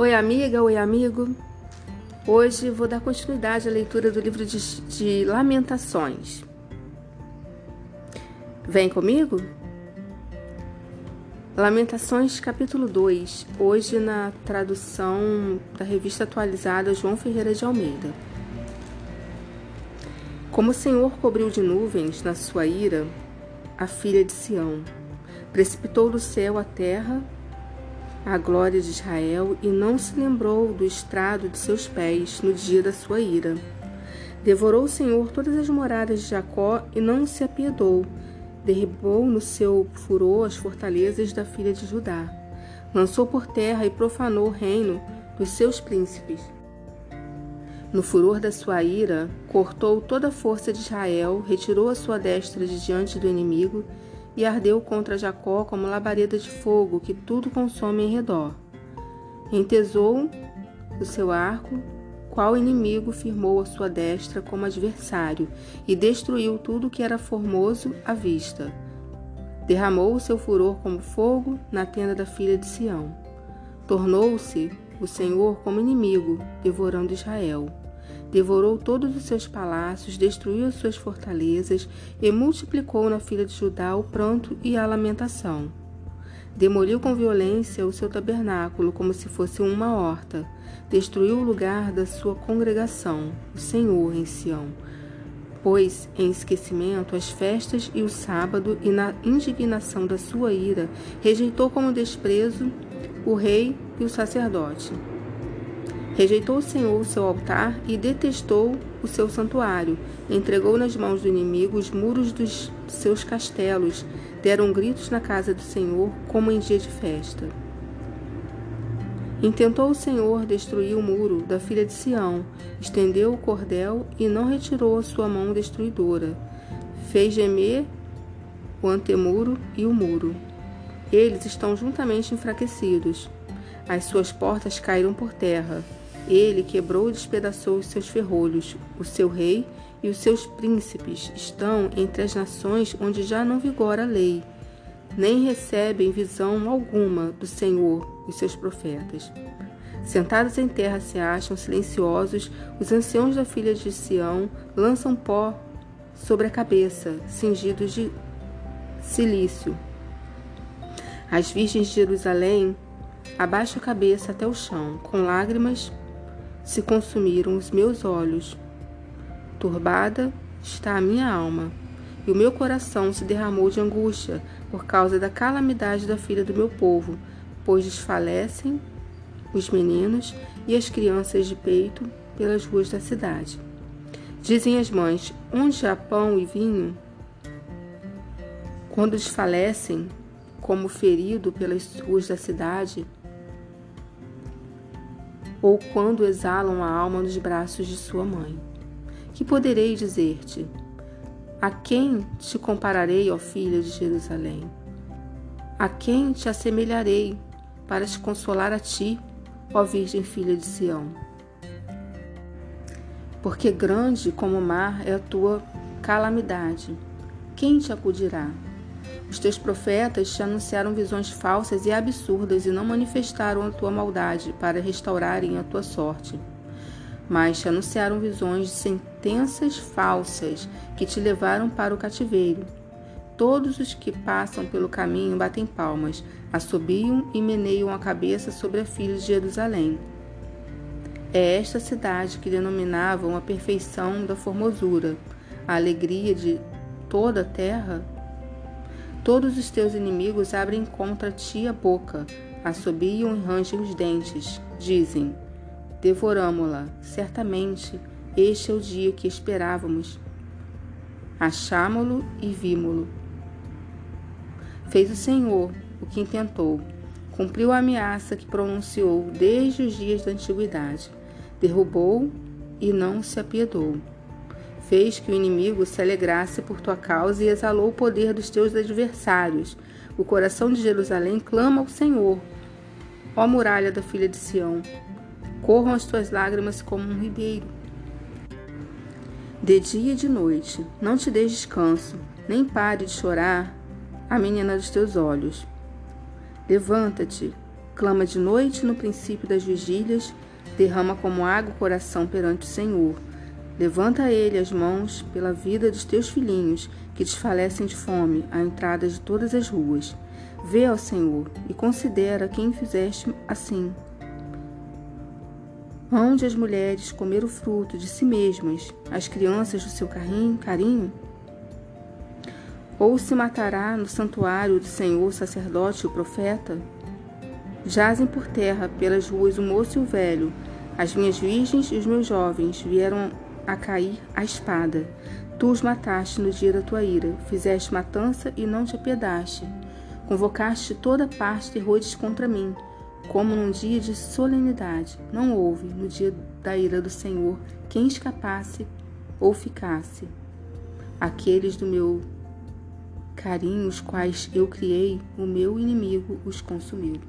Oi, amiga, oi, amigo. Hoje vou dar continuidade à leitura do livro de, de Lamentações. Vem comigo? Lamentações, capítulo 2, hoje na tradução da revista atualizada João Ferreira de Almeida. Como o Senhor cobriu de nuvens na sua ira a filha de Sião, precipitou do céu a terra a glória de Israel e não se lembrou do estrado de seus pés no dia da sua ira. Devorou o Senhor todas as moradas de Jacó e não se apiedou. Derribou no seu furor as fortalezas da filha de Judá. Lançou por terra e profanou o reino dos seus príncipes. No furor da sua ira, cortou toda a força de Israel, retirou a sua destra de diante do inimigo e ardeu contra Jacó como labareda de fogo que tudo consome em redor. Entesou o seu arco, qual inimigo firmou a sua destra como adversário e destruiu tudo que era formoso à vista. Derramou o seu furor como fogo na tenda da filha de Sião. Tornou-se o Senhor como inimigo, devorando Israel. Devorou todos os seus palácios, destruiu as suas fortalezas e multiplicou na filha de Judá o pranto e a lamentação. Demoliu com violência o seu tabernáculo como se fosse uma horta. Destruiu o lugar da sua congregação, o Senhor em Sião. Pôs em esquecimento as festas e o sábado, e na indignação da sua ira, rejeitou como desprezo o rei e o sacerdote. Rejeitou o Senhor o seu altar e detestou o seu santuário. Entregou nas mãos do inimigo os muros dos seus castelos. Deram gritos na casa do Senhor, como em dia de festa. Intentou o Senhor destruir o muro da filha de Sião, estendeu o cordel e não retirou a sua mão destruidora. Fez gemer o antemuro e o muro. Eles estão juntamente enfraquecidos. As suas portas caíram por terra. Ele quebrou e despedaçou os seus ferrolhos. O seu rei e os seus príncipes estão entre as nações onde já não vigora a lei, nem recebem visão alguma do Senhor e seus profetas. Sentados em terra se acham silenciosos, os anciãos da filha de Sião lançam pó sobre a cabeça, cingidos de silício. As virgens de Jerusalém abaixam a cabeça até o chão, com lágrimas se consumiram os meus olhos. Turbada está a minha alma, e o meu coração se derramou de angústia por causa da calamidade da filha do meu povo, pois desfalecem os meninos e as crianças de peito pelas ruas da cidade. Dizem as mães: onde há pão e vinho? Quando desfalecem, como ferido pelas ruas da cidade, ou quando exalam a alma nos braços de sua mãe. Que poderei dizer-te? A quem te compararei, ó filha de Jerusalém? A quem te assemelharei para te consolar a ti, ó Virgem filha de Sião? Porque grande como o mar é a tua calamidade. Quem te acudirá? Os teus profetas te anunciaram visões falsas e absurdas e não manifestaram a tua maldade para restaurarem a tua sorte. Mas te anunciaram visões de sentenças falsas que te levaram para o cativeiro. Todos os que passam pelo caminho batem palmas, assobiam e meneiam a cabeça sobre a filha de Jerusalém. É esta cidade que denominavam a perfeição da formosura, a alegria de toda a terra Todos os teus inimigos abrem contra ti a boca, assobiam e rangem os dentes. Dizem: Devoramo-la, certamente este é o dia que esperávamos. Achámo-lo e vimo-lo. Fez o Senhor o que intentou, cumpriu a ameaça que pronunciou desde os dias da antiguidade, derrubou e não se apiedou fez que o inimigo se alegrasse por tua causa e exalou o poder dos teus adversários. O coração de Jerusalém clama ao Senhor. Ó muralha da filha de Sião, corram as tuas lágrimas como um ribeiro. De dia e de noite, não te dês descanso, nem pare de chorar a menina dos teus olhos. Levanta-te, clama de noite no princípio das vigílias, derrama como água o coração perante o Senhor. Levanta a ele as mãos pela vida dos teus filhinhos, que desfalecem de fome à entrada de todas as ruas. Vê ao Senhor e considera quem fizeste assim. Onde as mulheres comer o fruto de si mesmas, as crianças do seu carinho? Ou se matará no santuário do Senhor sacerdote e o profeta? Jazem por terra pelas ruas o moço e o velho, as minhas virgens e os meus jovens vieram a cair a espada. Tu os mataste no dia da tua ira, fizeste matança e não te apiedaste. Convocaste toda parte terrores contra mim, como num dia de solenidade. Não houve, no dia da ira do Senhor, quem escapasse ou ficasse. Aqueles do meu carinho, os quais eu criei, o meu inimigo os consumiu.